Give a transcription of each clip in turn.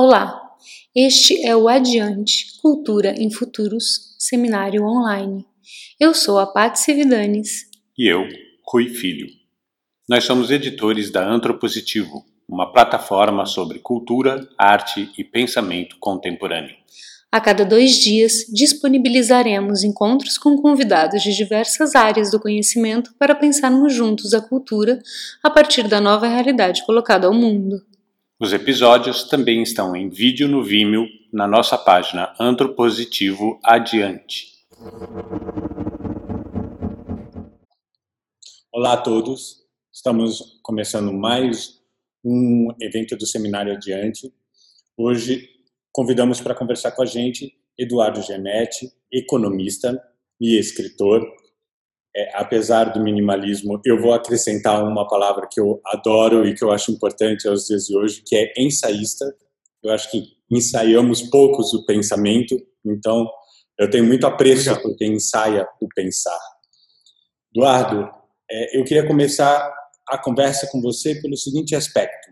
Olá, este é o Adiante Cultura em Futuros Seminário Online. Eu sou a Paty Cividanes. E eu, Rui Filho. Nós somos editores da Antropositivo, uma plataforma sobre cultura, arte e pensamento contemporâneo. A cada dois dias, disponibilizaremos encontros com convidados de diversas áreas do conhecimento para pensarmos juntos a cultura a partir da nova realidade colocada ao mundo. Os episódios também estão em vídeo no Vimeo na nossa página Antropositivo Adiante. Olá a todos, estamos começando mais um evento do Seminário Adiante. Hoje convidamos para conversar com a gente Eduardo Genetti, economista e escritor, é, apesar do minimalismo, eu vou acrescentar uma palavra que eu adoro e que eu acho importante aos dias de hoje, que é ensaísta. Eu acho que ensaiamos poucos o pensamento, então eu tenho muito apreço por quem ensaia o pensar. Eduardo, é, eu queria começar a conversa com você pelo seguinte aspecto.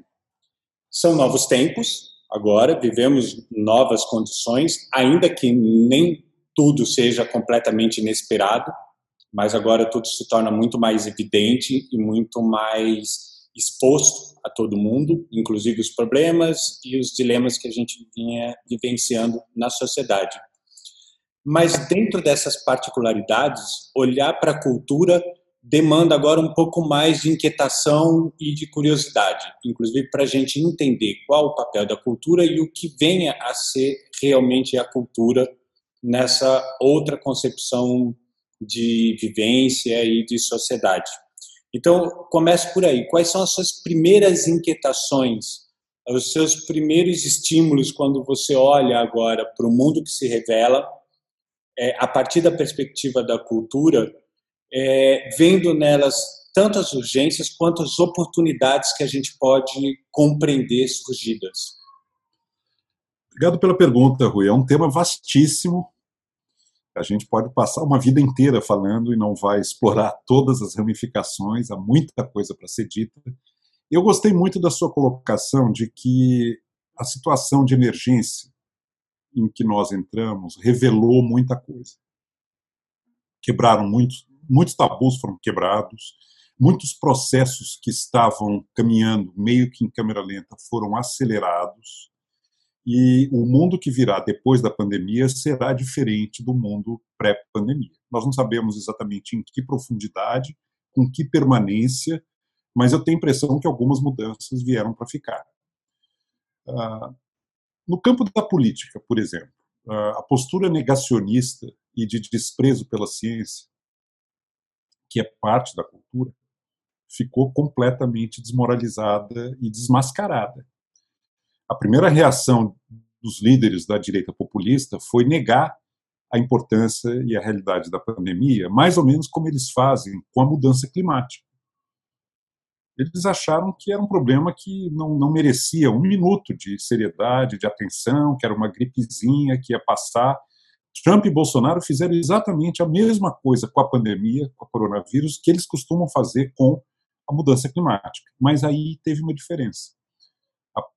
São novos tempos, agora vivemos novas condições, ainda que nem tudo seja completamente inesperado, mas agora tudo se torna muito mais evidente e muito mais exposto a todo mundo, inclusive os problemas e os dilemas que a gente vinha vivenciando na sociedade. Mas dentro dessas particularidades, olhar para a cultura demanda agora um pouco mais de inquietação e de curiosidade, inclusive para a gente entender qual o papel da cultura e o que venha a ser realmente a cultura nessa outra concepção de vivência e de sociedade. Então, comece por aí. Quais são as suas primeiras inquietações, os seus primeiros estímulos quando você olha agora para o mundo que se revela, é, a partir da perspectiva da cultura, é, vendo nelas tanto as urgências quanto as oportunidades que a gente pode compreender surgidas? Obrigado pela pergunta, Rui. É um tema vastíssimo a gente pode passar uma vida inteira falando e não vai explorar todas as ramificações, há muita coisa para ser dita. Eu gostei muito da sua colocação de que a situação de emergência em que nós entramos revelou muita coisa. Quebraram muitos, muitos tabus foram quebrados, muitos processos que estavam caminhando meio que em câmera lenta foram acelerados e o mundo que virá depois da pandemia será diferente do mundo pré-pandemia. Nós não sabemos exatamente em que profundidade, com que permanência, mas eu tenho a impressão que algumas mudanças vieram para ficar. Uh, no campo da política, por exemplo, uh, a postura negacionista e de desprezo pela ciência, que é parte da cultura, ficou completamente desmoralizada e desmascarada a primeira reação dos líderes da direita populista foi negar a importância e a realidade da pandemia, mais ou menos como eles fazem com a mudança climática. Eles acharam que era um problema que não, não merecia um minuto de seriedade, de atenção, que era uma gripezinha que ia passar. Trump e Bolsonaro fizeram exatamente a mesma coisa com a pandemia, com o coronavírus, que eles costumam fazer com a mudança climática. Mas aí teve uma diferença.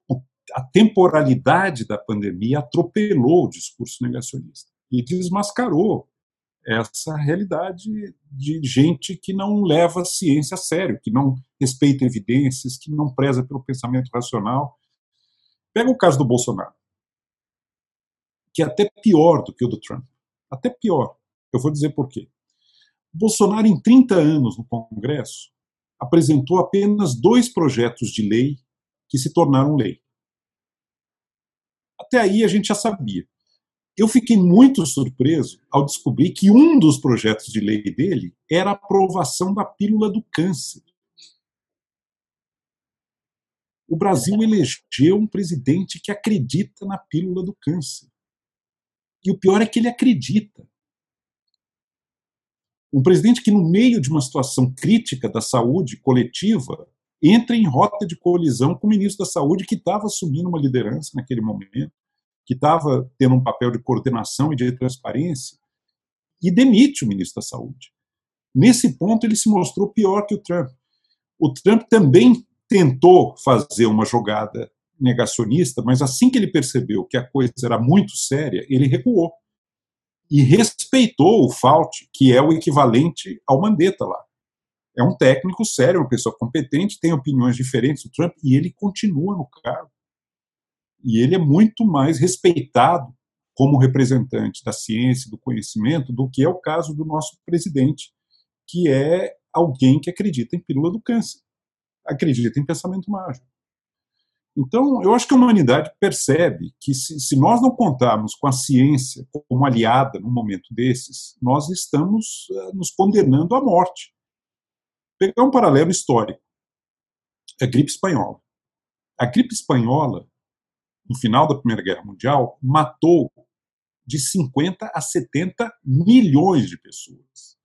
O a temporalidade da pandemia atropelou o discurso negacionista e desmascarou essa realidade de gente que não leva a ciência a sério, que não respeita evidências, que não preza pelo pensamento racional. Pega o caso do Bolsonaro, que é até pior do que o do Trump. Até pior. Eu vou dizer por quê. Bolsonaro, em 30 anos no Congresso, apresentou apenas dois projetos de lei que se tornaram lei. Até aí a gente já sabia. Eu fiquei muito surpreso ao descobrir que um dos projetos de lei dele era a aprovação da pílula do câncer. O Brasil elegeu um presidente que acredita na pílula do câncer. E o pior é que ele acredita. Um presidente que, no meio de uma situação crítica da saúde coletiva, entra em rota de colisão com o ministro da Saúde, que estava assumindo uma liderança naquele momento, que estava tendo um papel de coordenação e de transparência, e demite o ministro da Saúde. Nesse ponto, ele se mostrou pior que o Trump. O Trump também tentou fazer uma jogada negacionista, mas assim que ele percebeu que a coisa era muito séria, ele recuou e respeitou o Fauci, que é o equivalente ao Mandetta lá. É um técnico sério, uma pessoa competente, tem opiniões diferentes do Trump e ele continua no cargo. E ele é muito mais respeitado como representante da ciência do conhecimento do que é o caso do nosso presidente, que é alguém que acredita em pílula do câncer, acredita em pensamento mágico. Então, eu acho que a humanidade percebe que se, se, nós não contarmos com a ciência como aliada num momento desses, nós estamos uh, nos condenando à morte. Pegar um paralelo histórico. A gripe espanhola. A gripe espanhola, no final da Primeira Guerra Mundial, matou de 50 a 70 milhões de pessoas.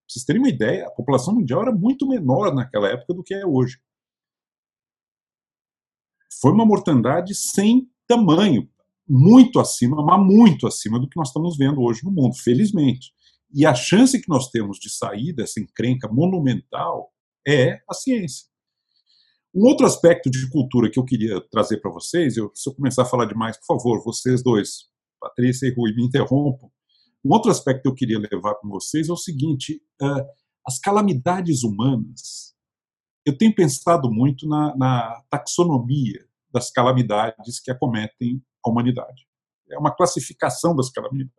Pra vocês terem uma ideia, a população mundial era muito menor naquela época do que é hoje foi uma mortandade sem tamanho, muito acima, mas muito acima do que nós estamos vendo hoje no mundo, felizmente. E a chance que nós temos de sair dessa encrenca monumental é a ciência. Um outro aspecto de cultura que eu queria trazer para vocês, eu, se eu começar a falar demais, por favor, vocês dois, Patrícia e Rui, me interrompam. Um outro aspecto que eu queria levar com vocês é o seguinte: uh, as calamidades humanas. Eu tenho pensado muito na, na taxonomia das calamidades que acometem a humanidade. É uma classificação das calamidades.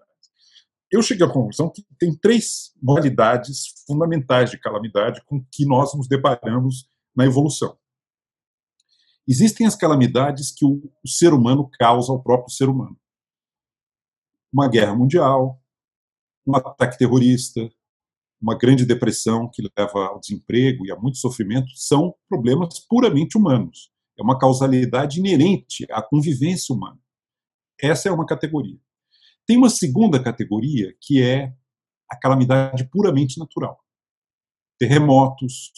Eu cheguei à conclusão que tem três modalidades fundamentais de calamidade com que nós nos deparamos na evolução. Existem as calamidades que o, ser humano causa ao próprio ser humano. Uma guerra mundial, um ataque terrorista, uma grande depressão que leva ao desemprego e a muito sofrimento são problemas puramente humanos. É uma causalidade inerente à convivência humana. Essa é uma categoria. Tem uma segunda categoria que é a calamidade puramente natural. Terremotos,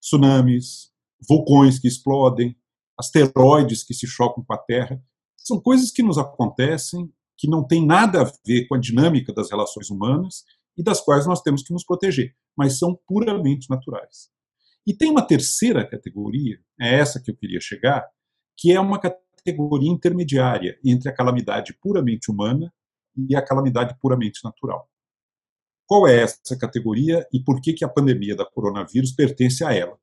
tsunamis, vulcões que explodem, asteroides que se chocam com a Terra. São coisas que nos acontecem, que não têm nada a ver com a dinâmica das relações humanas e das quais nós temos que nos proteger, mas são puramente naturais. E tem uma terceira categoria, é essa que eu queria chegar, que é uma categoria intermediária entre a calamidade puramente humana e a calamidade puramente natural. Qual é essa categoria e por que, que a pandemia da coronavírus pertence a ela?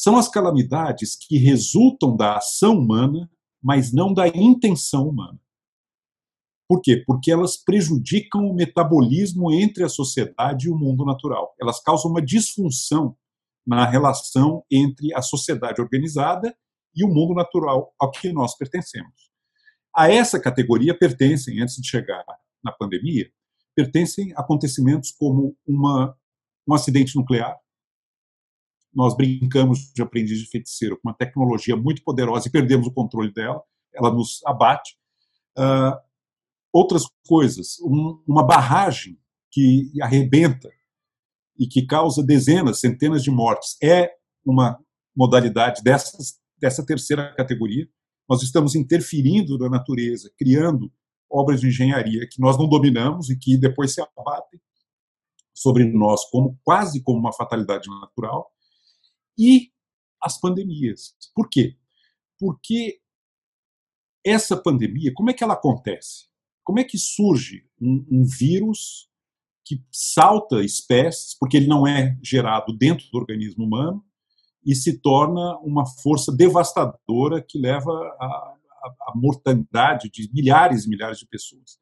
São as calamidades que resultam da ação humana, mas não da intenção humana. Por quê? Porque elas prejudicam o metabolismo entre a sociedade e o mundo natural. Elas causam uma disfunção na relação entre a sociedade organizada e o mundo natural ao que nós pertencemos. A essa categoria pertencem, antes de chegar na pandemia, pertencem acontecimentos como uma, um acidente nuclear. Nós brincamos de aprendiz de feiticeiro com uma tecnologia muito poderosa e perdemos o controle dela, ela nos abate. Uh, outras coisas, um, uma barragem que arrebenta e que causa dezenas, centenas de mortes, é uma modalidade dessas, dessa terceira categoria. Nós estamos interferindo na natureza, criando obras de engenharia que nós não dominamos e que depois se abatem sobre nós como quase como uma fatalidade natural. E as pandemias. Por quê? Porque essa pandemia, como é que ela acontece? Como é que surge um, um vírus que salta espécies, porque ele não é gerado dentro do organismo humano, e se torna uma força devastadora que leva à mortandade de milhares e milhares de pessoas.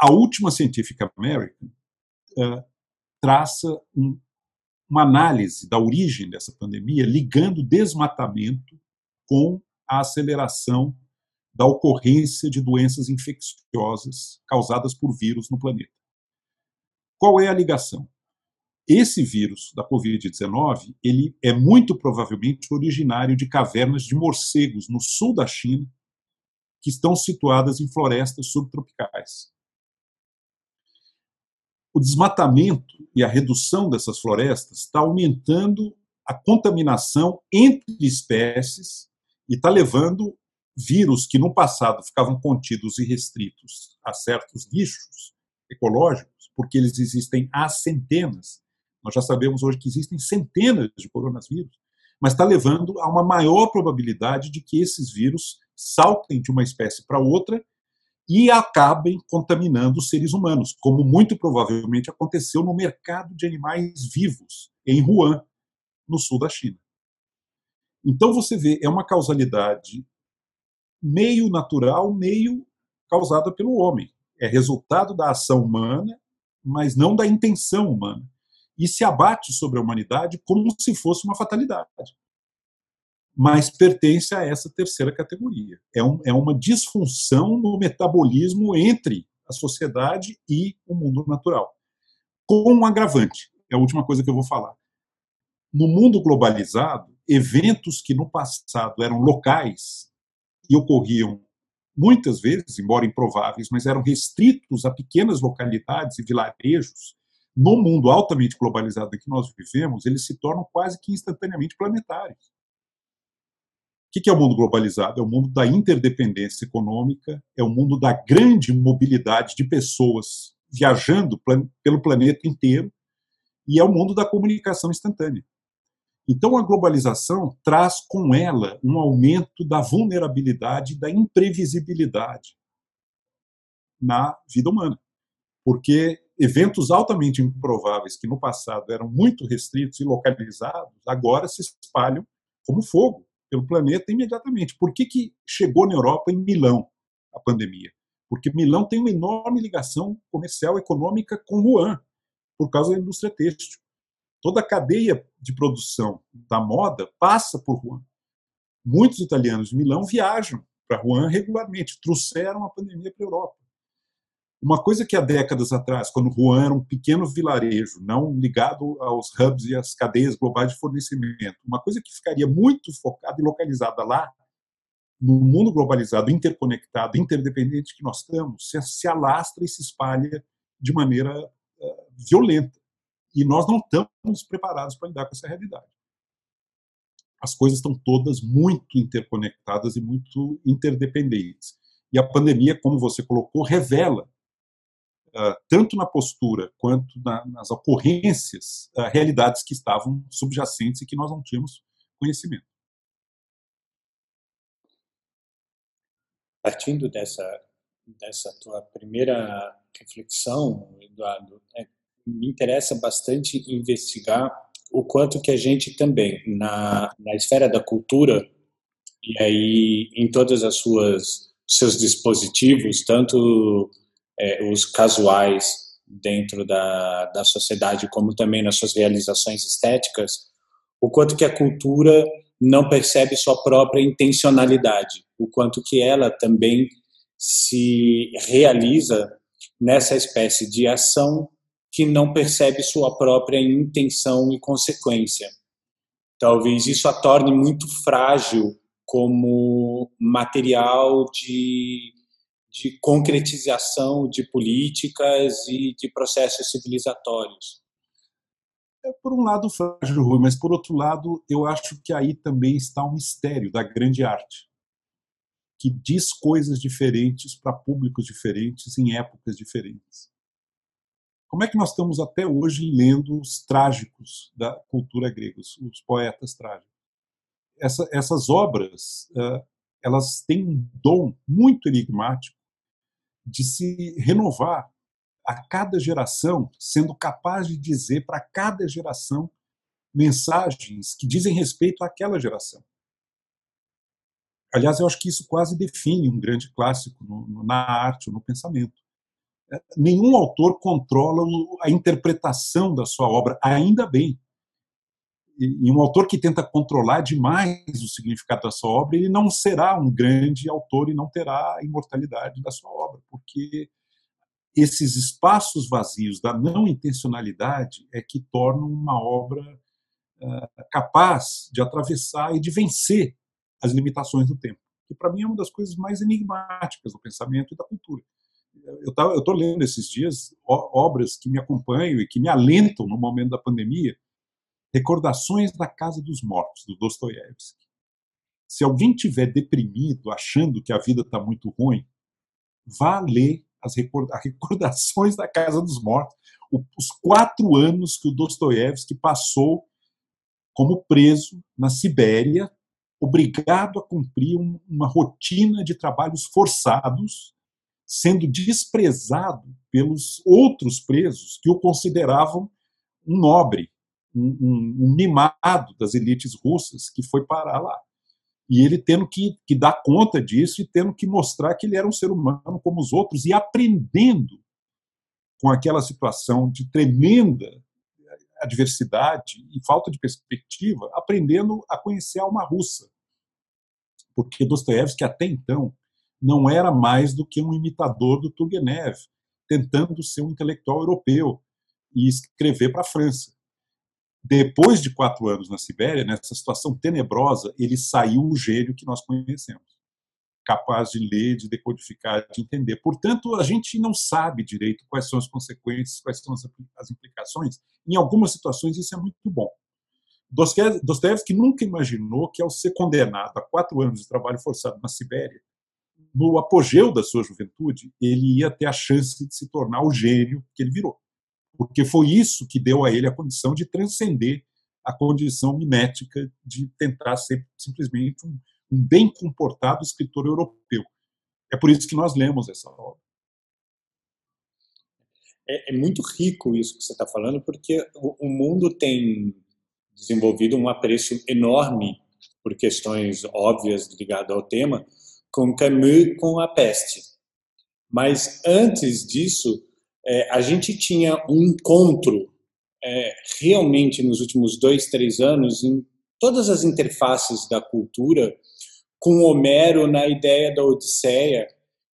A última Scientific American uh, traça um, uma análise da origem dessa pandemia, ligando desmatamento com a aceleração da ocorrência de doenças infecciosas causadas por vírus no planeta. Qual é a ligação? Esse vírus da COVID-19, ele é muito provavelmente originário de cavernas de morcegos no sul da China, que estão situadas em florestas subtropicais. O desmatamento e a redução dessas florestas está aumentando a contaminação entre espécies e está levando vírus que no passado ficavam contidos e restritos a certos nichos ecológicos, porque eles existem há centenas. Nós já sabemos hoje que existem centenas de coronavírus. mas está levando a uma maior probabilidade de que esses vírus saltem de uma espécie para outra e acabem contaminando os seres humanos, como muito provavelmente aconteceu no mercado de animais vivos em Wuhan, no sul da China. Então você vê, é uma causalidade meio natural, meio causada pelo homem. É resultado da ação humana, mas não da intenção humana. E se abate sobre a humanidade como se fosse uma fatalidade. Mas pertence a essa terceira categoria. É, um, é uma disfunção no metabolismo entre a sociedade e o mundo natural. Com um agravante, é a última coisa que eu vou falar. No mundo globalizado, eventos que no passado eram locais e ocorriam muitas vezes, embora improváveis, mas eram restritos a pequenas localidades e vilarejos, no mundo altamente globalizado em que nós vivemos, eles se tornam quase que instantaneamente planetários. O que é o mundo globalizado? É o mundo da interdependência econômica, é o mundo da grande mobilidade de pessoas viajando pelo planeta inteiro, e é o mundo da comunicação instantânea. Então, a globalização traz com ela um aumento da vulnerabilidade da imprevisibilidade na vida humana. Porque eventos altamente improváveis, que no passado eram muito restritos e localizados, agora se espalham como fogo pelo planeta imediatamente. Por que, que chegou na Europa em Milão a pandemia? Porque Milão tem uma enorme ligação comercial econômica com Wuhan, por causa da indústria têxtil. Toda a cadeia de produção da moda passa por Wuhan. Muitos italianos de Milão viajam para Wuhan regularmente, trouxeram a pandemia para a Europa. Uma coisa que há décadas atrás, quando Wuhan era um pequeno vilarejo, não ligado aos hubs e às cadeias globais de fornecimento, uma coisa que ficaria muito focada e localizada lá, no mundo globalizado, interconectado, interdependente que nós estamos, se, alastra e se espalha de maneira uh, violenta. E nós não estamos preparados para lidar com essa realidade. As coisas estão todas muito interconectadas e muito interdependentes. E a pandemia, como você colocou, revela, uh, tanto na postura quanto na, nas ocorrências, uh, realidades que estavam subjacentes e que nós não tínhamos conhecimento. Partindo dessa, dessa tua primeira reflexão, Eduardo, é me interessa bastante investigar o quanto que a gente também, na, na esfera da cultura, e aí em todas as suas seus dispositivos, tanto é, os casuais dentro da, da sociedade, como também nas suas realizações estéticas, o quanto que a cultura não percebe sua própria intencionalidade, o quanto que ela também se realiza nessa espécie de ação que não percebe sua própria intenção e consequência. Talvez isso a torne muito frágil como material de, de concretização de políticas e de processos civilizatórios. É, por um lado, frágil, Rui, mas por outro lado, eu acho que aí também está o mistério da grande arte, que diz coisas diferentes para públicos diferentes em épocas diferentes. Como é que nós estamos até hoje lendo os trágicos da cultura grega, os poetas trágicos? Essa, essas obras, uh, elas têm um dom muito enigmático de se renovar a cada geração, sendo capaz de dizer para cada geração mensagens que dizem respeito àquela geração. Aliás, eu acho que isso quase define um grande clássico no, na arte ou no pensamento nenhum autor controla a interpretação da sua obra, ainda bem. E um autor que tenta controlar demais o significado da sua obra, ele não será um grande autor e não terá a imortalidade da sua obra, porque esses espaços vazios da não intencionalidade é que tornam uma obra uh, capaz de atravessar e de vencer as limitações do tempo, que para mim é uma das coisas mais enigmáticas do pensamento e da cultura eu estou lendo esses dias obras que me acompanham e que me alentam no momento da pandemia. Recordações da Casa dos Mortos, do Dostoiévski. Se alguém tiver deprimido, achando que a vida está muito ruim, vá ler as recordações da Casa dos Mortos, os quatro anos que o Dostoiévski passou como preso na Sibéria, obrigado a cumprir uma rotina de trabalhos forçados, sendo desprezado pelos outros presos que o consideravam um nobre, um, um, mimado das elites russas que foi parar lá. E ele tendo que, que dar conta disso e tendo que mostrar que ele era um ser humano como os outros e aprendendo com aquela situação de tremenda adversidade e falta de perspectiva, aprendendo a conhecer a alma russa. Porque Dostoiévski, até então, não era mais do que um imitador do Turgenev, tentando ser um intelectual europeu e escrever para a França. Depois de quatro anos na Sibéria, nessa situação tenebrosa, ele saiu o gênio que nós conhecemos capaz de ler, de decodificar, de entender. Portanto, a gente não sabe direito quais são as consequências, quais são as implicações. Em algumas situações, isso é muito bom. Dostoevsky nunca imaginou que, ao ser condenado a quatro anos de trabalho forçado na Sibéria, no apogeu da sua juventude, ele ia ter a chance de se tornar o gênio que ele virou. Porque foi isso que deu a ele a condição de transcender a condição mimética de tentar ser simplesmente um, um bem comportado escritor europeu. É por isso que nós lemos essa obra. É, é muito rico isso que você está falando, porque o, o mundo tem desenvolvido um apreço enorme por questões óbvias ligadas ao tema, com Camus com a peste. Mas antes disso, é, a gente tinha um encontro é, realmente nos últimos dois, três anos em todas as interfaces da cultura com Homero na ideia da Odisseia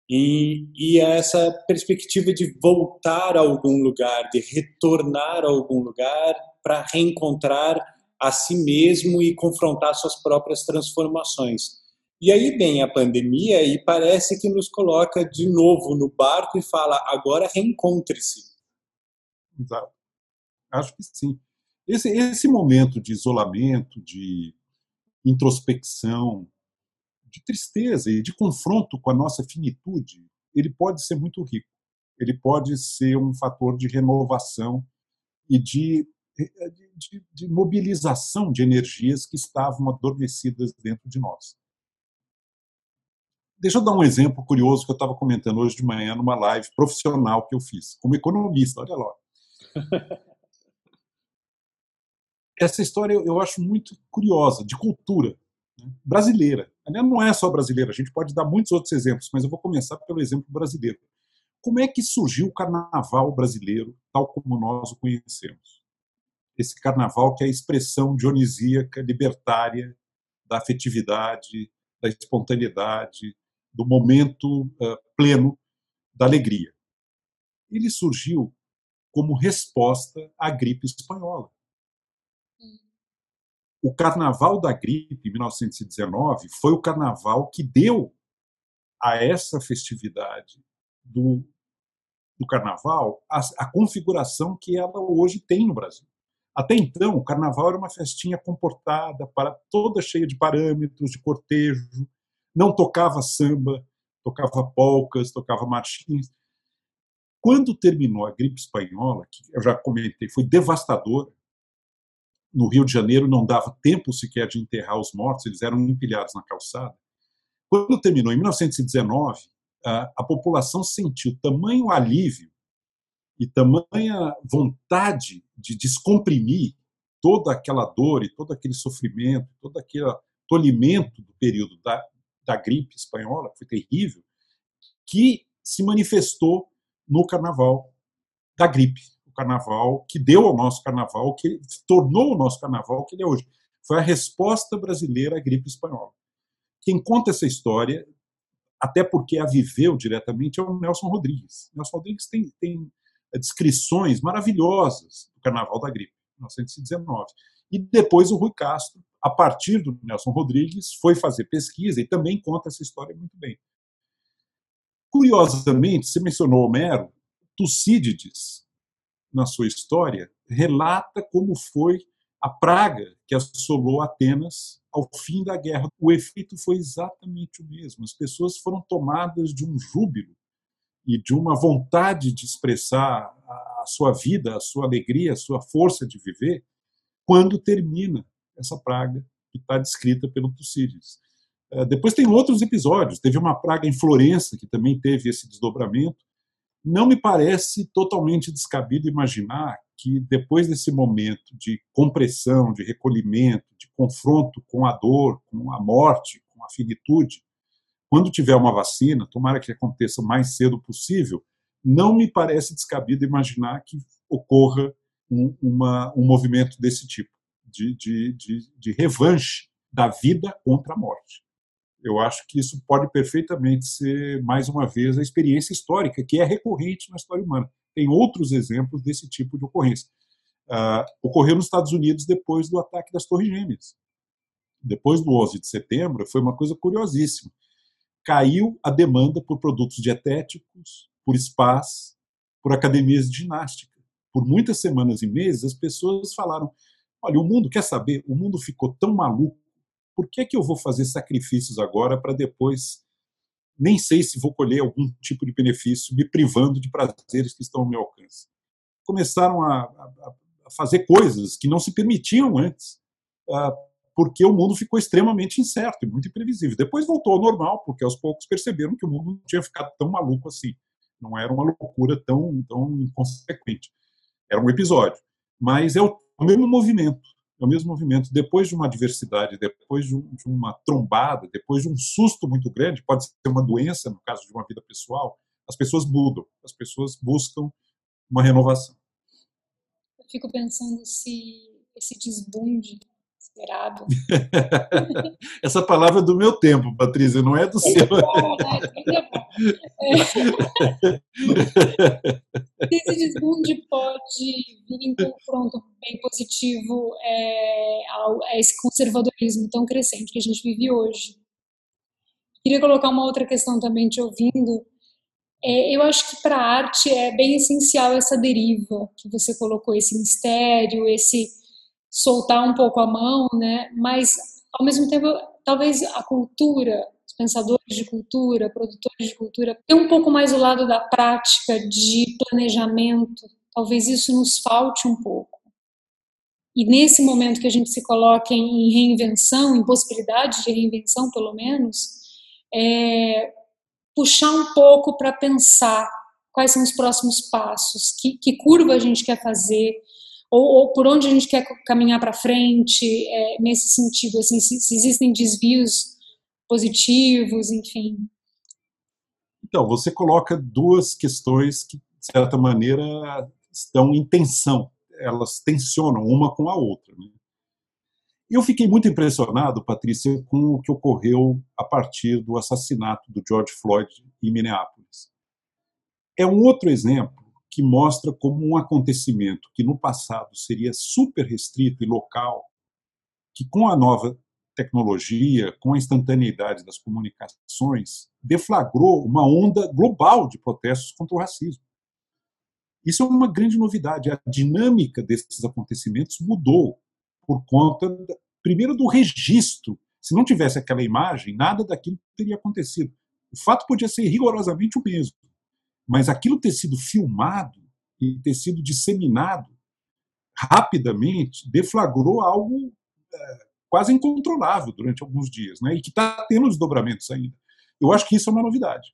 e, e essa perspectiva de voltar a algum lugar, de retornar a algum lugar para reencontrar a si mesmo e confrontar suas próprias transformações. E aí vem a pandemia e parece que nos coloca de novo no barco e fala: agora reencontre-se. Exato. Acho que sim. Esse, esse momento de isolamento, de introspecção, de tristeza e de confronto com a nossa finitude, ele pode ser muito rico. Ele pode ser um fator de renovação e de, de, de mobilização de energias que estavam adormecidas dentro de nós. Deixa eu dar um exemplo curioso que eu estava comentando hoje de manhã numa live profissional que eu fiz, como economista, olha lá. Essa história eu acho muito curiosa, de cultura brasileira. Não é só brasileira, a gente pode dar muitos outros exemplos, mas eu vou começar pelo exemplo brasileiro. Como é que surgiu o carnaval brasileiro, tal como nós o conhecemos? Esse carnaval que é a expressão dionisíaca, libertária, da afetividade, da espontaneidade, do momento uh, pleno da alegria. Ele surgiu como resposta à gripe espanhola. O Carnaval da Gripe, em 1919, foi o carnaval que deu a essa festividade do, do carnaval a, a configuração que ela hoje tem no Brasil. Até então, o carnaval era uma festinha comportada, para toda cheia de parâmetros, de cortejo, não tocava samba, tocava polcas, tocava marchinhas. Quando terminou a gripe espanhola, que eu já comentei, foi devastadora, no Rio de Janeiro não dava tempo sequer de enterrar os mortos, eles eram empilhados na calçada. Quando terminou, em 1919, a, a população sentiu tamanho alívio e tamanha vontade de descomprimir toda aquela dor e todo aquele sofrimento, todo aquele tolimento do período da, da gripe espanhola, que foi terrível, que se manifestou no carnaval da gripe carnaval, que deu ao nosso carnaval, que tornou o nosso carnaval que ele é hoje. Foi a resposta brasileira à gripe espanhola. Quem conta essa história, até porque a viveu diretamente, é o Nelson Rodrigues. Nelson Rodrigues tem, tem descrições maravilhosas do carnaval da gripe, 1919. E depois o Rui Castro, a partir do Nelson Rodrigues, foi fazer pesquisa e também conta essa história muito bem. Curiosamente, você mencionou Homero, Tucídides, na sua história, relata como foi a praga que assolou Atenas ao fim da guerra. O efeito foi exatamente o mesmo. As pessoas foram tomadas de um júbilo e de uma vontade de expressar a sua vida, a sua alegria, a sua força de viver, quando termina essa praga que está descrita pelo Tucídides. Eh, depois tem outros episódios. Teve uma praga em Florença, que também teve esse desdobramento. Não me parece totalmente descabido imaginar que, depois desse momento de compressão, de recolhimento, de confronto com a dor, com a morte, com a finitude, quando tiver uma vacina, tomara que aconteça o mais cedo possível, não me parece descabido imaginar que ocorra um, uma, um movimento desse tipo, de, de, de, de revanche da vida contra a morte. Eu acho que isso pode perfeitamente ser, mais uma vez, a experiência histórica, que é recorrente na história humana. Tem outros exemplos desse tipo de ocorrência. Uh, ocorreu nos Estados Unidos depois do ataque das Torres Gêmeas. Depois do 11 de setembro, foi uma coisa curiosíssima. Caiu a demanda por produtos dietéticos, por spas, por academias de ginástica. Por muitas semanas e meses, as pessoas falaram: olha, o mundo quer saber, o mundo ficou tão maluco por que, que eu vou fazer sacrifícios agora para depois nem sei se vou colher algum tipo de benefício me privando de prazeres que estão ao meu alcance? Começaram a, a, a fazer coisas que não se permitiam antes, uh, porque o mundo ficou extremamente incerto e muito imprevisível. Depois voltou ao normal, porque aos poucos perceberam que o mundo não tinha ficado tão maluco assim. Não era uma loucura tão, tão inconsequente. Era um episódio. Mas é o mesmo movimento é o mesmo movimento. Depois de uma adversidade, depois de, um, de, uma trombada, depois de um susto muito grande, pode ser uma doença, no caso de uma vida pessoal, as pessoas mudam, as pessoas buscam uma renovação. Eu fico pensando se esse desbunde esperado. Essa palavra é do meu tempo, Patrícia, não é do seu. Esse desbunde pode vir em confronto bem positivo é, a esse conservadorismo tão crescente que a gente vive hoje. Queria colocar uma outra questão também te ouvindo. É, eu acho que para a arte é bem essencial essa deriva que você colocou, esse mistério, esse soltar um pouco a mão, né? Mas ao mesmo tempo, talvez a cultura, os pensadores de cultura, produtores de cultura, tem um pouco mais o lado da prática de planejamento. Talvez isso nos falte um pouco. E nesse momento que a gente se coloca em reinvenção, em possibilidade de reinvenção, pelo menos, é, puxar um pouco para pensar quais são os próximos passos, que, que curva a gente quer fazer, ou, ou por onde a gente quer caminhar para frente, é, nesse sentido, assim, se, se existem desvios positivos, enfim. Então, você coloca duas questões que, de certa maneira, estão em tensão, elas tensionam uma com a outra. Né? Eu fiquei muito impressionado, Patrícia, com o que ocorreu a partir do assassinato do George Floyd em Minneapolis. É um outro exemplo que mostra como um acontecimento que no passado seria super restrito e local, que com a nova tecnologia, com a instantaneidade das comunicações, deflagrou uma onda global de protestos contra o racismo. Isso é uma grande novidade. A dinâmica desses acontecimentos mudou por conta, primeiro, do registro. Se não tivesse aquela imagem, nada daquilo teria acontecido. O fato podia ser rigorosamente o mesmo. Mas aquilo ter sido filmado e ter sido disseminado rapidamente deflagrou algo é, quase incontrolável durante alguns dias, né? e que está tendo desdobramentos ainda. Eu acho que isso é uma novidade.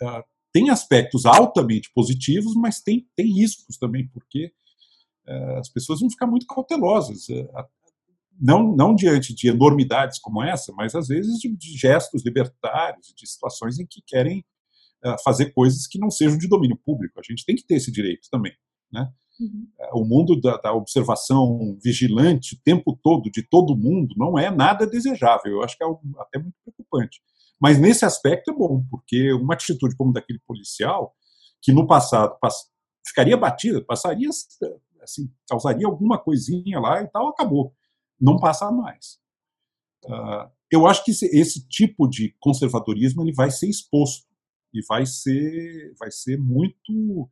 Uh, tem aspectos altamente positivos, mas tem, tem riscos também, porque uh, as pessoas vão ficar muito cautelosas. Uh, não, não diante de enormidades como essa, mas às vezes de, de gestos libertários, de situações em que querem fazer coisas que não sejam de domínio público. A gente tem que ter esse direito também. Né? Uhum. O mundo da, da, observação vigilante o tempo todo de todo mundo não é nada desejável. Eu acho que é até muito preocupante. Mas nesse aspecto é bom, porque uma atitude como daquele policial, que no passado pass ficaria batida, passaria, assim, causaria alguma coisinha lá e tal, acabou. Não passa mais. Uh, eu acho que esse, esse tipo de conservadorismo ele vai ser exposto e vai ser, vai ser muito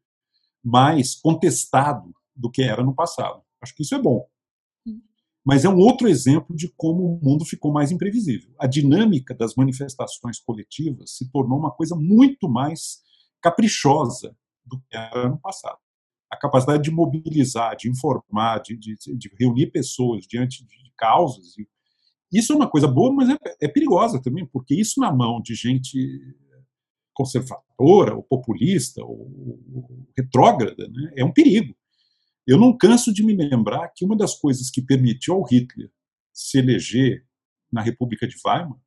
mais contestado do que era no passado. Acho que isso é bom. Mas é um outro exemplo de como o mundo ficou mais imprevisível. A dinâmica das manifestações coletivas se tornou uma coisa muito mais caprichosa do que era no passado. a capacidade de mobilizar, de informar, de, de, de reunir pessoas diante de causas. Isso é uma coisa boa, mas é, é perigosa também, porque isso na mão de gente conservadora, ou populista, ou, retrógrada, né, é um perigo. Eu não canso de me lembrar que uma das coisas que permitiu ao Hitler se eleger na República de Weimar,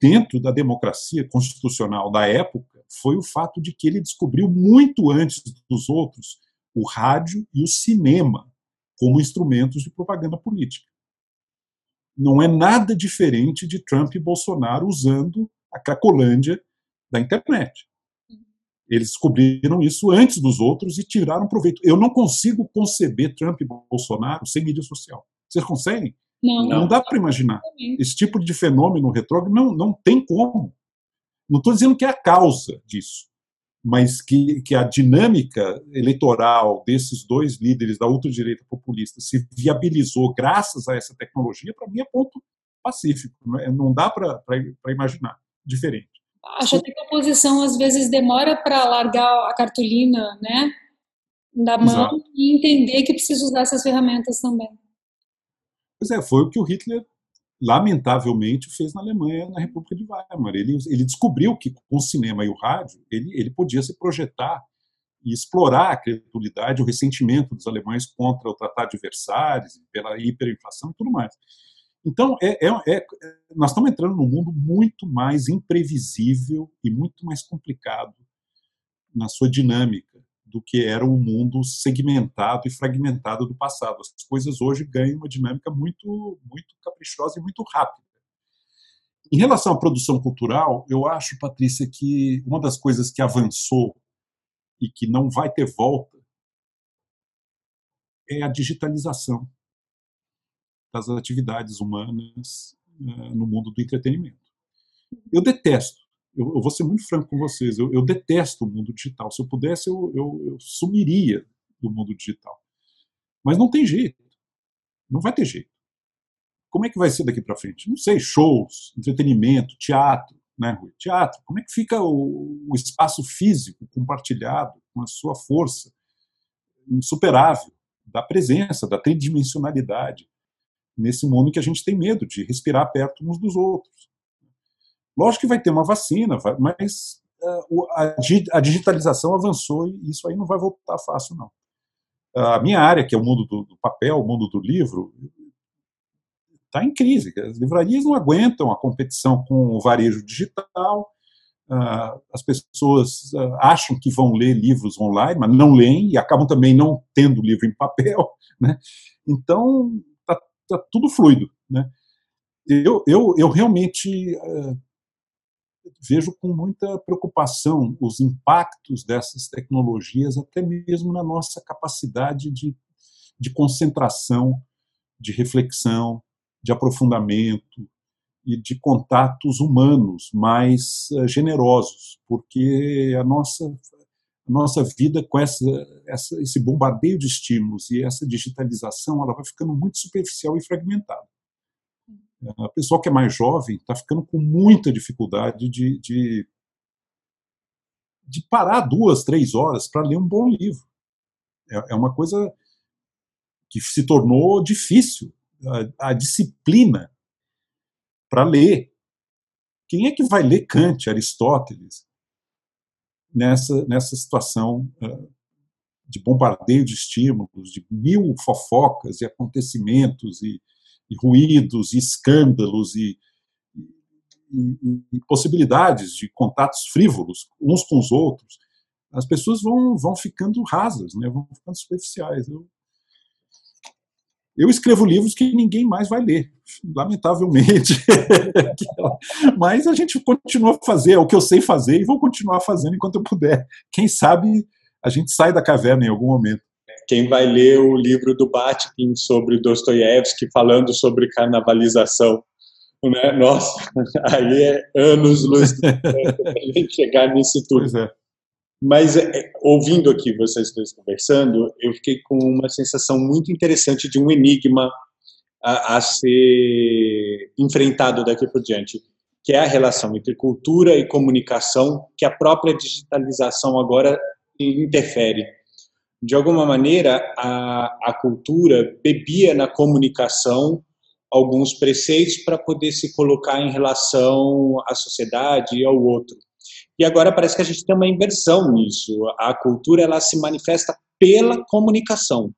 dentro da democracia constitucional da época, foi o fato de que ele descobriu muito antes dos outros o rádio e o cinema como instrumentos de propaganda política. Não é nada diferente de Trump e Bolsonaro usando a Cracolândia da internet. Eles descobriram isso antes dos outros e tiraram proveito. Eu não consigo conceber Trump e Bolsonaro sem mídia social. Vocês conseguem? Não, não dá para imaginar. Esse tipo de fenômeno retrógrado não, não tem como. Não estou dizendo que é a causa disso, mas que, que a dinâmica eleitoral desses dois líderes da ultradireita populista se viabilizou graças a essa tecnologia, para mim é ponto pacífico. Não, é, não dá para imaginar diferente. Acho até que a oposição às vezes demora para largar a cartolina, né, da mão Exato. e entender que precisa usar essas ferramentas também. Pois é, foi o que o Hitler lamentavelmente fez na Alemanha, na República de Weimar. Ele, ele descobriu que com o cinema e o rádio ele, ele podia se projetar e explorar a credulidade, o ressentimento dos alemães contra o Tratado de Versalhes, pela hiperinflação e tudo mais. Então, é, é, é, nós estamos entrando num mundo muito mais imprevisível e muito mais complicado na sua dinâmica do que era um mundo segmentado e fragmentado do passado. As coisas hoje ganham uma dinâmica muito, muito caprichosa e muito rápida. Em relação à produção cultural, eu acho, Patrícia, que uma das coisas que avançou e que não vai ter volta é a digitalização das atividades humanas uh, no mundo do entretenimento. Eu detesto, eu, vou ser muito franco com vocês, eu, eu detesto o mundo digital. Se eu pudesse, eu, eu, sumiria do mundo digital. Mas não tem jeito. Não vai ter jeito. Como é que vai ser daqui para frente? Não sei, shows, entretenimento, teatro, né, Rui? Teatro, como é que fica o, o espaço físico compartilhado com a sua força insuperável da presença, da tridimensionalidade? Nesse mundo que a gente tem medo de respirar perto uns dos outros. Lógico que vai ter uma vacina, mas uh, a, digitalização avançou e isso aí não vai voltar fácil, não. A minha área, que é o mundo do, papel, o mundo do livro, está em crise. As livrarias não aguentam a competição com o varejo digital, Uh, as pessoas uh, acham que vão ler livros online, mas não leem e acabam também não tendo livro em papel. Né? Então, está tudo fluido. Né? Eu, eu, eu realmente uh, vejo com muita preocupação os impactos dessas tecnologias, até mesmo na nossa capacidade de, de concentração, de reflexão, de aprofundamento e de contatos humanos mais uh, generosos, porque a nossa nossa vida com essa, essa, esse bombardeio de estímulos e essa digitalização, ela vai ficando muito superficial e fragmentada. A pessoa que é mais jovem está ficando com muita dificuldade de, de, de parar duas, três horas para ler um bom livro. É, é, uma coisa que se tornou difícil. A, a disciplina para ler. Quem é que vai ler Kant, Aristóteles? Nessa, nessa situação uh, de bombardeio de estímulos, de mil fofocas e acontecimentos e, e ruídos e escândalos e, e, e, possibilidades de contatos frívolos uns com os outros, as pessoas vão, vão ficando rasas, né, vão ficando superficiais. Eu, eu escrevo livros que ninguém mais vai ler, lamentavelmente. Mas a gente continua a fazer, é o que eu sei fazer e vou continuar fazendo enquanto eu puder. Quem sabe a gente sai da caverna em algum momento. Quem vai ler o livro do Batkin sobre Dostoiévski falando sobre carnavalização? Né? Nossa, aí é anos luz para a gente chegar nisso tudo. Pois é. Mas, é, ouvindo aqui vocês dois conversando, eu fiquei com uma sensação muito interessante de um enigma a, a ser enfrentado daqui por diante, que é a relação entre cultura e comunicação, que a própria digitalização agora interfere. De alguma maneira, a, a cultura bebia na comunicação alguns preceitos para poder se colocar em relação à sociedade e ao outro. E agora parece que a gente tem uma inversão nisso. A cultura ela se manifesta pela comunicação,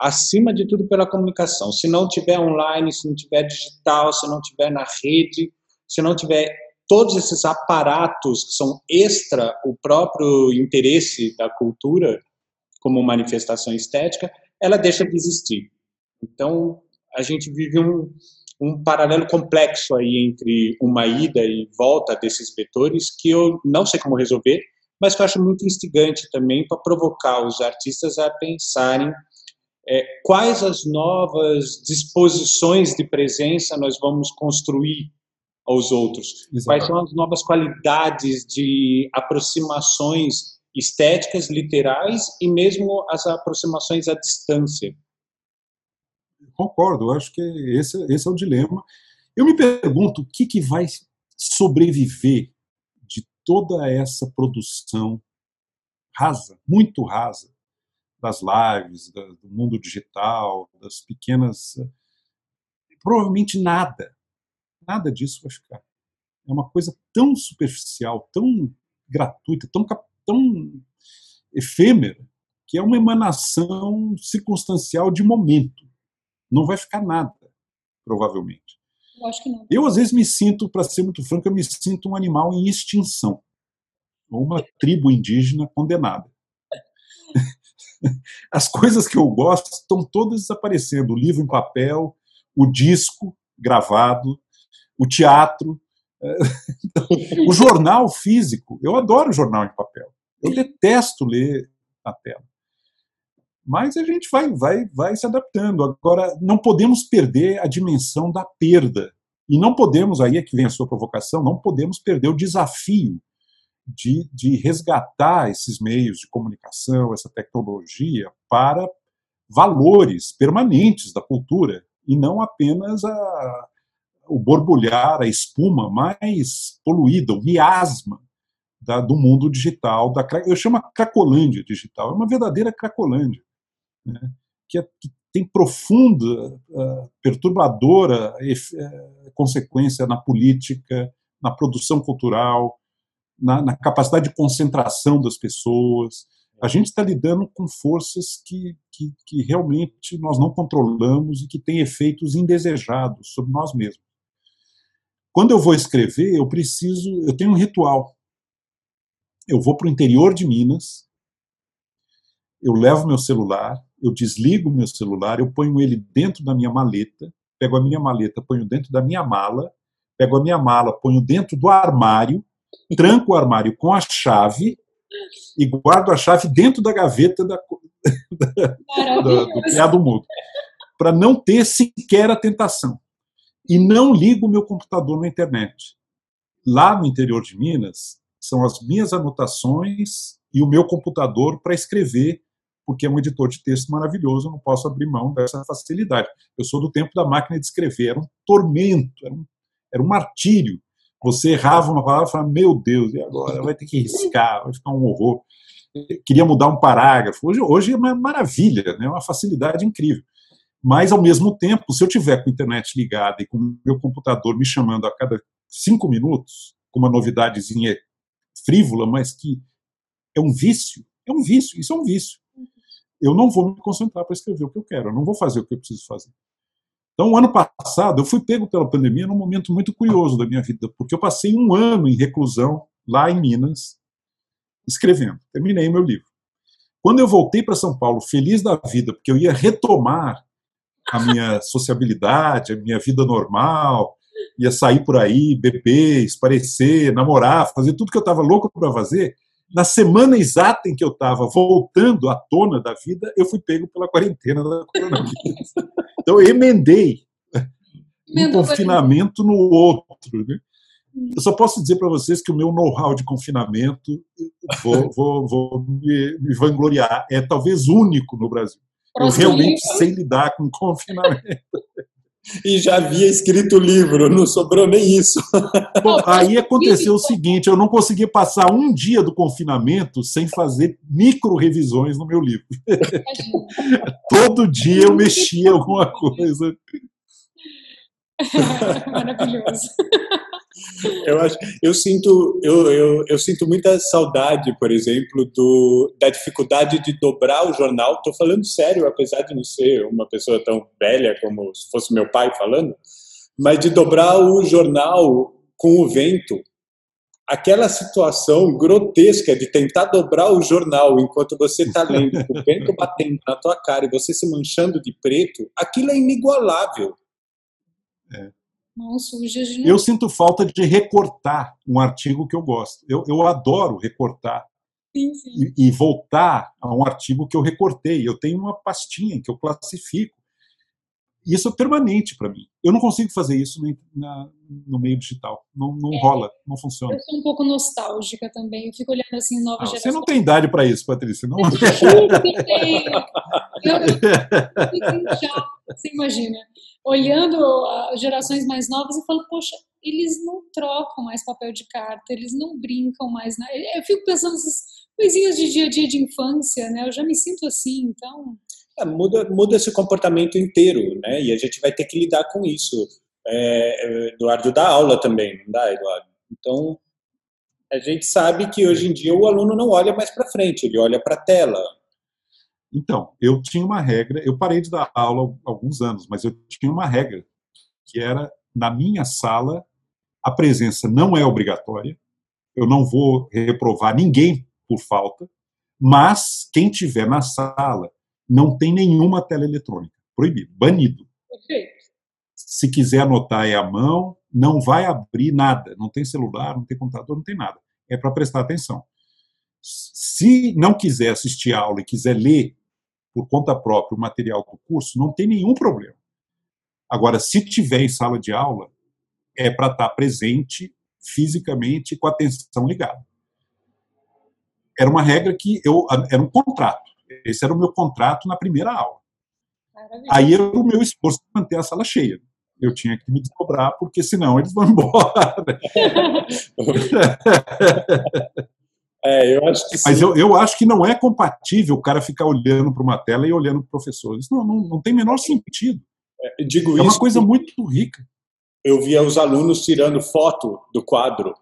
acima de tudo pela comunicação. Se não tiver online, se não tiver digital, se não tiver na rede, se não tiver todos esses aparatos que são extra o próprio interesse da cultura como manifestação estética, ela deixa de existir. Então, a gente vive um, um paralelo complexo aí entre uma ida e volta desses vetores que eu não sei como resolver, mas que eu acho muito instigante também para provocar os artistas a pensarem é, quais as novas disposições de presença nós vamos construir aos outros, Exatamente. quais são as novas qualidades de aproximações estéticas, literais e mesmo as aproximações à distância concordo, acho que esse, esse é o dilema. Eu me pergunto o que, que vai sobreviver de toda essa produção rasa, muito rasa, das lives, do mundo digital, das pequenas. Provavelmente nada. Nada disso vai ficar. É uma coisa tão superficial, tão gratuita, tão, tão efêmera, que é uma emanação circunstancial de momento não vai ficar nada, provavelmente. Eu acho que não. Eu, às vezes, me sinto, para ser muito franco, eu me sinto um animal em extinção. Ou uma tribo indígena condenada. As coisas que eu gosto estão todas desaparecendo. O livro em papel, o disco gravado, o teatro, o jornal físico. Eu adoro jornal em papel. Eu detesto ler na tela mas a gente vai, vai, vai se adaptando. Agora, não podemos perder a dimensão da perda. E não podemos, aí é que vem a sua provocação, não podemos perder o desafio de, de resgatar esses meios de comunicação, essa tecnologia, para valores permanentes da cultura, e não apenas a, o borbulhar, a espuma mais poluída, o miasma da, do mundo digital. Da, eu chamo a cracolândia digital, é uma verdadeira cracolândia né, que, é, que, tem profunda, uh, perturbadora uh, consequência na política, na produção cultural, na, na, capacidade de concentração das pessoas. A gente está lidando com forças que, que, que realmente nós não controlamos e que têm efeitos indesejados sobre nós mesmos. Quando eu vou escrever, eu preciso, eu tenho um ritual. Eu vou para o interior de Minas, eu levo meu celular, eu desligo meu celular, eu ponho ele dentro da minha maleta, pego a minha maleta, ponho dentro da minha mala, pego a minha mala, ponho dentro do armário, tranco o armário com a chave e guardo a chave dentro da gaveta da, da, do criado mudo, para não ter sequer a tentação. E não ligo o meu computador na internet. Lá no interior de Minas, são as minhas anotações e o meu computador para escrever porque é um editor de texto maravilhoso, eu não posso abrir mão dessa facilidade. Eu sou do tempo da máquina de escrever, era um tormento, era um, era um martírio. Você errava uma palavra e falava, meu Deus, e agora? Vai ter que riscar, vai ficar um horror. Eu queria mudar um parágrafo. Hoje, hoje é uma maravilha, né? É uma facilidade incrível. Mas, ao mesmo tempo, se eu tiver com a internet ligada e com o meu computador me chamando a cada cinco minutos, com uma novidadezinha frívola, mas que é um vício, é um vício, isso é um vício eu não vou me concentrar para escrever o que eu quero, eu não vou fazer o que eu preciso fazer. Então, o ano passado, eu fui pego pela pandemia num momento muito curioso da minha vida, porque eu passei um ano em reclusão, lá em Minas, escrevendo. Terminei meu livro. Quando eu voltei para São Paulo, feliz da vida, porque eu ia retomar a minha sociabilidade, a minha vida normal, ia sair por aí, beber, esparecer, namorar, fazer tudo que eu estava louco para fazer, na semana exata em que eu estava voltando à tona da vida, eu fui pego pela quarentena da coronavírus. então eu emendei um confinamento no outro. Né? Eu só posso dizer para vocês que o meu know-how de confinamento, vou, vou, vou me, me, vangloriar, é talvez único no Brasil. Eu realmente sei lidar com confinamento. e já havia escrito o livro, não sobrou nem isso. Bom, aí aconteceu o seguinte: eu não consegui passar um dia do confinamento sem fazer micro revisões no meu livro. Todo dia eu mexia alguma coisa. Maravilhoso. Eu, acho, eu, sinto, eu, eu, eu, sinto muita saudade, por exemplo, do, da dificuldade de dobrar o jornal. Estou falando sério, apesar de não ser uma pessoa tão velha como se fosse meu pai falando, mas de dobrar o jornal com o vento. Aquela situação grotesca de tentar dobrar o jornal enquanto você está lendo, o vento batendo na tua cara e você se manchando de preto, aquilo é inigualável. É. Mãos sujas de Eu sinto falta de recortar um artigo que eu gosto. Eu, eu adoro recortar sim, sim. e, e, voltar a um artigo que eu recortei. Eu tenho uma pastinha que eu classifico. Isso é permanente para mim. Eu não consigo fazer isso no, na, no meio digital. Não, não é. rola, não funciona. Eu sou um pouco nostálgica também. Eu fico olhando assim, nova ah, geração. Você não tem idade para isso, Patrícia. Não. Eu tenho. Eu, já, você imagina. Olhando as gerações mais novas e falando, poxa, eles não trocam mais papel de carta, eles não brincam mais. Na... Eu fico pensando nessas coisinhas de dia a dia de infância, né? Eu já me sinto assim, então. É, muda, muda esse comportamento inteiro, né? E a gente vai ter que lidar com isso. É, Eduardo dá aula também, não dá, Eduardo? Então, a gente sabe que hoje em dia o aluno não olha mais para frente, ele olha para a tela. Então, eu tinha uma regra, eu parei de dar aula há alguns anos, mas eu tinha uma regra, que era, na minha sala, a presença não é obrigatória, eu não vou reprovar ninguém por falta, mas quem tiver na sala não tem nenhuma tela eletrônica. Proibido, banido. Perfeito. Se quiser anotar é a mão, não vai abrir nada. Não tem celular, não tem computador, não tem nada. É para prestar atenção. Se não quiser assistir a aula e quiser ler por conta própria o material do curso, não tem nenhum problema. Agora, se tiver em sala de aula, é para estar tá presente fisicamente com a atenção ligada. Era uma regra que eu era um contrato. Esse era o meu contrato na primeira aula. Maravilha. Aí era o meu esforço de manter a sala cheia. Eu tinha que me desdobrar, porque senão eles vão embora. é, eu acho que Mas eu, eu acho que não é compatível o cara ficar olhando para uma tela e olhando para o professor. Isso não, não, não tem menor sentido. É, digo é uma coisa muito rica. Eu via os alunos tirando foto do quadro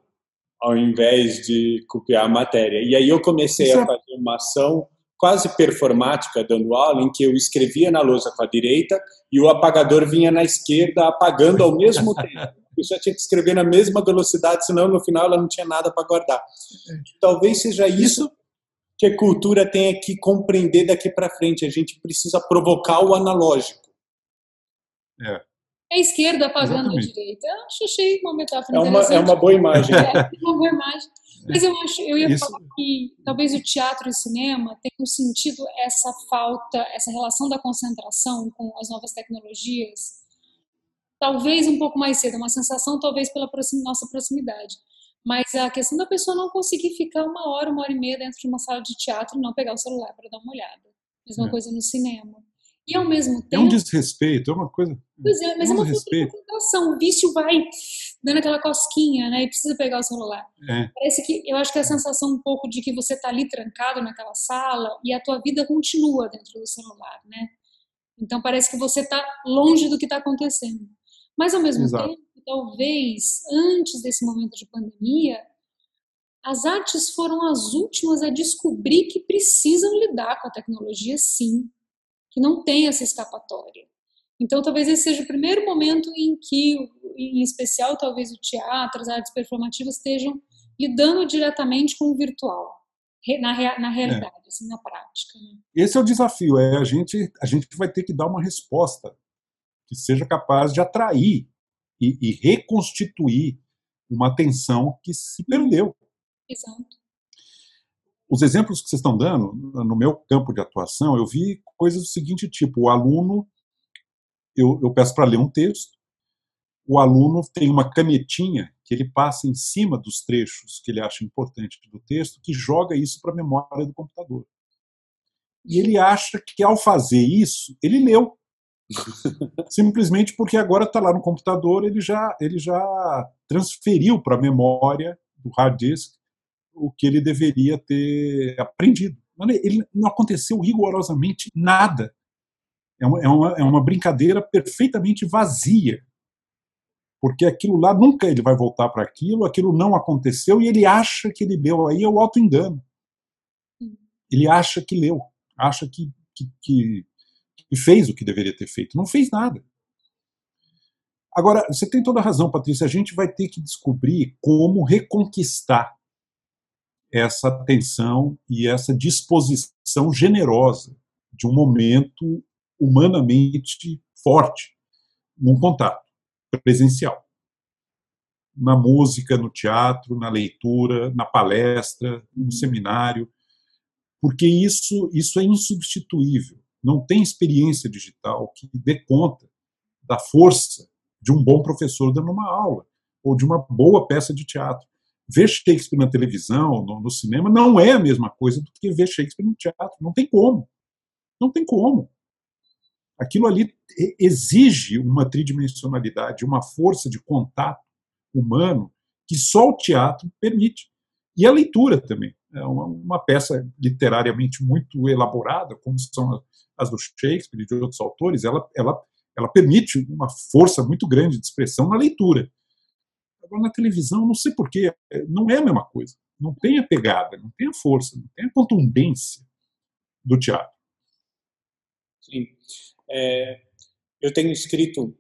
ao invés de copiar a matéria. E aí eu comecei Isso a é fazer uma ação quase performática dando aula, em que eu escrevia na lousa com a direita e o apagador vinha na esquerda apagando ao mesmo tempo. Eu já tinha que escrever na mesma velocidade, senão no final ela não tinha nada para guardar. Talvez seja isso que a cultura tenha que compreender daqui para frente. A gente precisa provocar o analógico. É. É a esquerda apagando Exatamente. a direita. Eu achei uma metáfora é uma, É uma boa imagem. É, uma boa imagem. Mas eu acho, eu ia Isso. falar que talvez o teatro e o cinema tenham sentido essa falta, essa relação da concentração com as novas tecnologias, talvez um pouco mais cedo, uma sensação talvez pela proxim, nossa proximidade. Mas a questão da pessoa não conseguir ficar uma hora, uma hora e meia dentro de uma sala de teatro e não pegar o celular para dar uma olhada. Mesma é. coisa no cinema. E ao mesmo tempo. É um desrespeito, é uma coisa. Pois é, mas é, um é uma concentração. O vício vai dando aquela cosquinha, né? E precisa pegar o celular. É. Parece que eu acho que é a sensação um pouco de que você está ali trancado naquela sala e a tua vida continua dentro do celular, né? Então parece que você está longe do que está acontecendo. Mas ao mesmo Exato. tempo, talvez antes desse momento de pandemia, as artes foram as últimas a descobrir que precisam lidar com a tecnologia, sim, que não tem essa escapatória. Então, talvez esse seja o primeiro momento em que, em especial, talvez o teatro, as artes performativas estejam lidando diretamente com o virtual, na, na realidade, é. assim, na prática. Né? Esse é o desafio, é a gente, a gente vai ter que dar uma resposta que seja capaz de atrair e, e reconstituir uma atenção que se perdeu. Exato. Os exemplos que vocês estão dando, no meu campo de atuação, eu vi coisas do seguinte tipo: o aluno eu, eu peço para ler um texto, o aluno tem uma canetinha que ele passa em cima dos trechos que ele acha importante do texto, que joga isso para a memória do computador. E ele acha que ao fazer isso, ele leu. Simplesmente porque agora está lá no computador, ele já, ele já transferiu para a memória do hard disk o que ele deveria ter aprendido. Ele não aconteceu rigorosamente nada. É uma, é uma, é uma brincadeira perfeitamente vazia. Porque aquilo lá nunca ele vai voltar para aquilo, aquilo não aconteceu e ele acha que ele leu. Aí é o auto-engano. Ele acha que leu, acha que, que, que, que fez o que deveria ter feito. Não fez nada. Agora, você tem toda a razão, Patrícia. A gente vai ter que descobrir como reconquistar essa atenção e essa disposição generosa de um momento humanamente forte num contato presencial. Na música, no teatro, na leitura, na palestra, no seminário, porque isso, isso é insubstituível. Não tem experiência digital que dê conta da força de um bom professor dando uma aula ou de uma boa peça de teatro ver Shakespeare na televisão, no, no, cinema, não é a mesma coisa do que ver Shakespeare no teatro. Não tem como. Não tem como. Aquilo ali exige uma tridimensionalidade, uma força de contato humano que só o teatro permite. E a leitura também. É uma, uma peça literariamente muito elaborada, como são as do Shakespeare e de outros autores, ela, ela, ela permite uma força muito grande de expressão na leitura. Agora, na televisão, não sei porquê, não é a mesma coisa. Não tem a pegada, não tem a força, não tem a contundência do teatro. Sim. É, eu tenho escrito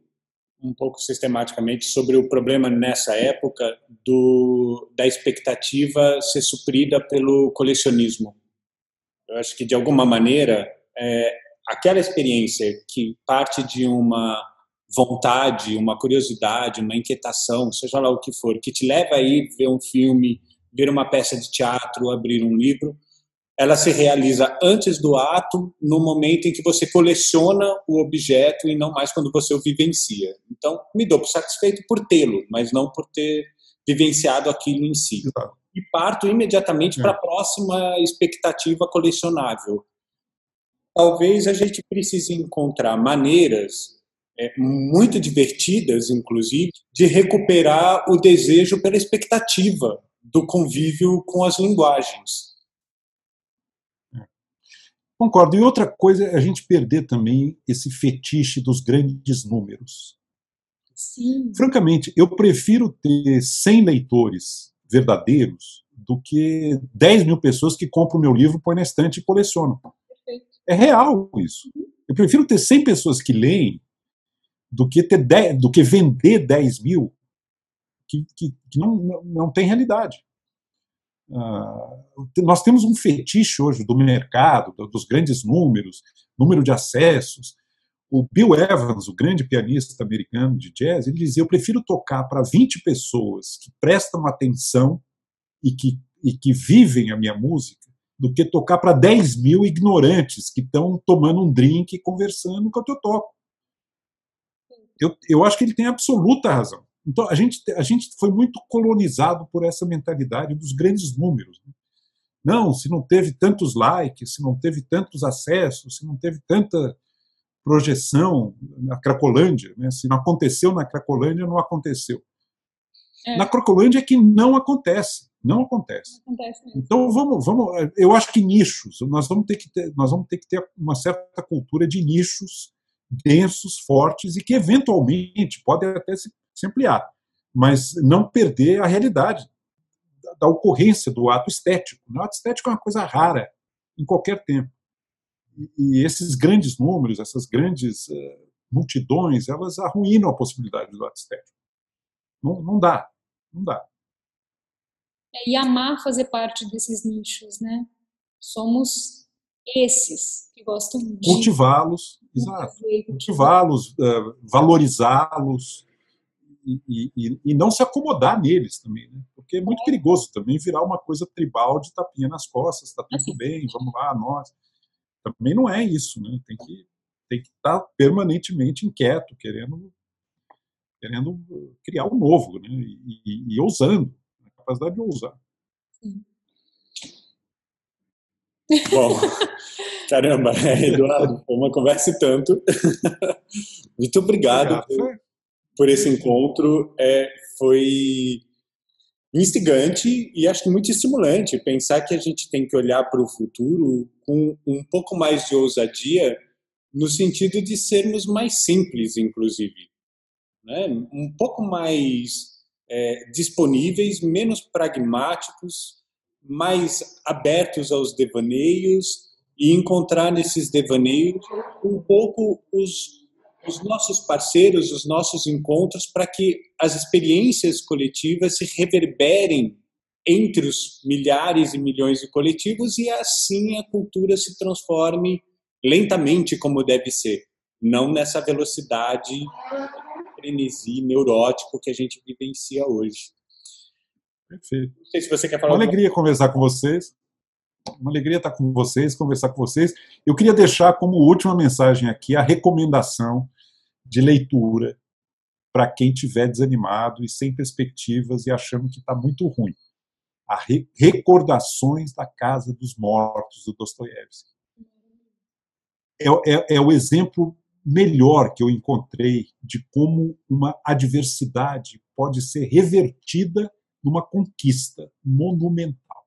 um pouco sistematicamente sobre o problema nessa época do, da expectativa ser suprida pelo colecionismo. Eu acho que, de alguma maneira, é, aquela experiência que parte de uma vontade, uma curiosidade, uma inquietação, seja lá o que for, que te leva a ir ver um filme, ver uma peça de teatro, abrir um livro, ela se realiza antes do ato, no momento em que você coleciona o objeto e não mais quando você o vivencia. Então, me dou por satisfeito por tê-lo, mas não por ter vivenciado aquilo em si. E parto imediatamente é. para a próxima expectativa colecionável. Talvez a gente precise encontrar maneiras é, muito divertidas, inclusive, de recuperar o desejo pela expectativa do convívio com as linguagens. Concordo. E outra coisa é a gente perder também esse fetiche dos grandes números. Sim. Francamente, eu prefiro ter 100 leitores verdadeiros do que 10 mil pessoas que compram o meu livro, põem na estante e colecionam. É real isso. Eu prefiro ter 100 pessoas que leem do que ter 10, do que vender 10 mil que, que, que não, não, não, tem realidade. Uh, nós temos um fetiche hoje do mercado, dos grandes números, número de acessos. O Bill Evans, o grande pianista americano de jazz, ele dizia: Eu prefiro tocar para 20 pessoas que prestam atenção e que, e que vivem a minha música do que tocar para 10 mil ignorantes que estão tomando um drink e conversando enquanto eu toco eu, eu acho que ele tem absoluta razão. Então, a gente, a gente foi muito colonizado por essa mentalidade dos grandes números. Né? Não, se não teve tantos likes, se não teve tantos acessos, se não teve tanta projeção na Cracolândia, né? se não aconteceu na Cracolândia, não aconteceu. É. Na Cracolândia é que não acontece, não acontece. Não acontece então vamos, vamos, eu acho que nichos, nós vamos ter que ter, nós vamos ter que ter uma certa cultura de nichos densos, fortes e que eventualmente podem até se, se ampliar, mas não perder a realidade da, da ocorrência do ato estético. O ato estético é uma coisa rara em qualquer tempo. E, e esses grandes números, essas grandes uh, multidões, elas arruinam a possibilidade do ato estético. Não, não dá, não dá. É, e amar fazer parte desses nichos, né? Somos esses que gostam de cultivá-los, exato, cultivá-los, uh, valorizá-los e, e, e, não se acomodar neles também, né? porque é muito é. perigoso também virar uma coisa tribal de tapinha nas costas, está tudo assim. bem, vamos lá, nós. Também não é isso, né? Tem que tem que estar tá permanentemente inquieto, querendo querendo criar um novo, né? E, e, e ousando, capacidade de ousar. Sim. Bom, caramba, Eduardo, foi uma conversa e tanto. Muito obrigado, obrigado. Por, por, esse encontro. É, foi instigante e acho que muito estimulante pensar que a gente tem que olhar para o futuro com um pouco mais de ousadia no sentido de sermos mais simples, inclusive, né? um pouco mais é, disponíveis, menos pragmáticos, mais abertos aos devaneios e encontrar nesses devaneios um pouco os, os nossos parceiros, os nossos encontros, para que as experiências coletivas se reverberem entre os milhares e milhões de coletivos e assim a cultura se transforme lentamente como deve ser, não nessa velocidade frenesi neurótico que a gente vivencia hoje. Perfeito. Não sei se você quer falar. Uma alegria conversar com vocês. Uma alegria estar com vocês, conversar com vocês. Eu queria deixar como última mensagem aqui a recomendação de leitura para quem estiver desanimado e sem perspectivas e achando que está muito ruim. A Re Recordações da Casa dos Mortos, do Dostoiévski. É, é, é o exemplo melhor que eu encontrei de como uma adversidade pode ser revertida numa conquista monumental.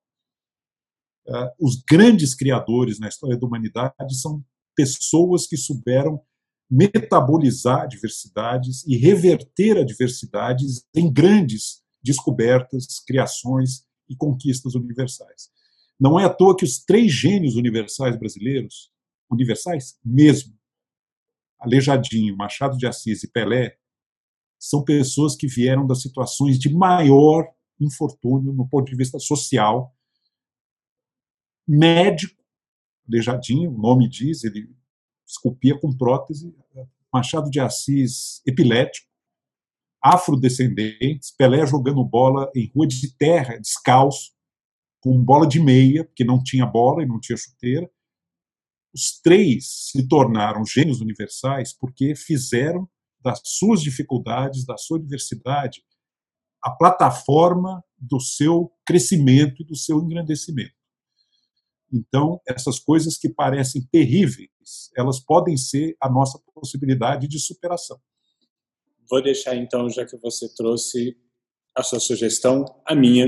Uh, os grandes criadores na história da humanidade são pessoas que souberam metabolizar diversidades e reverter adversidades em grandes descobertas, criações e conquistas universais. Não é à toa que os três gênios universais brasileiros, universais mesmo, Aleijadinho, Machado de Assis e Pelé, são pessoas que vieram das situações de maior infortúnio no ponto de vista social. Médico, Aleijadinho, o nome diz, ele esculpia com prótese. Machado de Assis, epilético. Afrodescendentes, Pelé jogando bola em rua de terra, descalço, com bola de meia, porque não tinha bola e não tinha chuteira os três se tornaram gênios universais porque fizeram das suas dificuldades, da sua diversidade, a plataforma do seu crescimento e do seu engrandecimento. Então, essas coisas que parecem terríveis, elas podem ser a nossa possibilidade de superação. Vou deixar então, já que você trouxe a sua sugestão, a minha,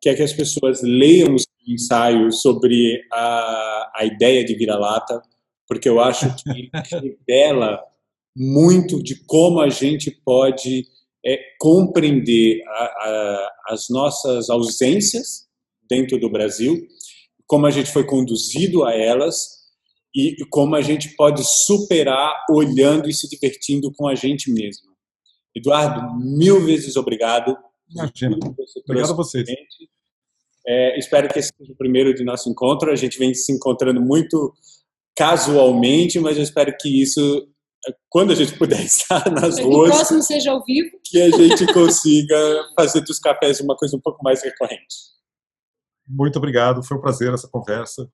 que é que as pessoas leiam os ensaio sobre a, a ideia de vira-lata, porque eu acho que revela muito de como a gente pode é, compreender a, a, as nossas ausências dentro do Brasil, como a gente foi conduzido a elas e como a gente pode superar olhando e se divertindo com a gente mesmo. Eduardo, mil vezes obrigado. Imagina. Obrigado a vocês. É, espero que esse seja o primeiro de nosso encontro. A gente vem se encontrando muito casualmente, mas eu espero que isso, quando a gente puder estar nas ruas, que o próximo seja ao vivo, que a gente consiga fazer dos cafés uma coisa um pouco mais recorrente. Muito obrigado, foi um prazer essa conversa.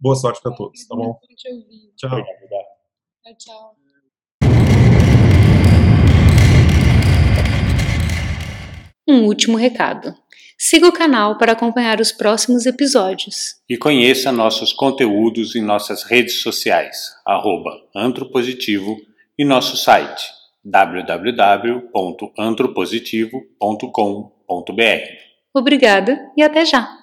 Boa sorte para todos, tá bom? Tchau. Obrigado. Tchau, tchau. Um último recado. Siga o canal para acompanhar os próximos episódios. E conheça nossos conteúdos em nossas redes sociais, arroba antropositivo e nosso site www.antropositivo.com.br. Obrigada e até já!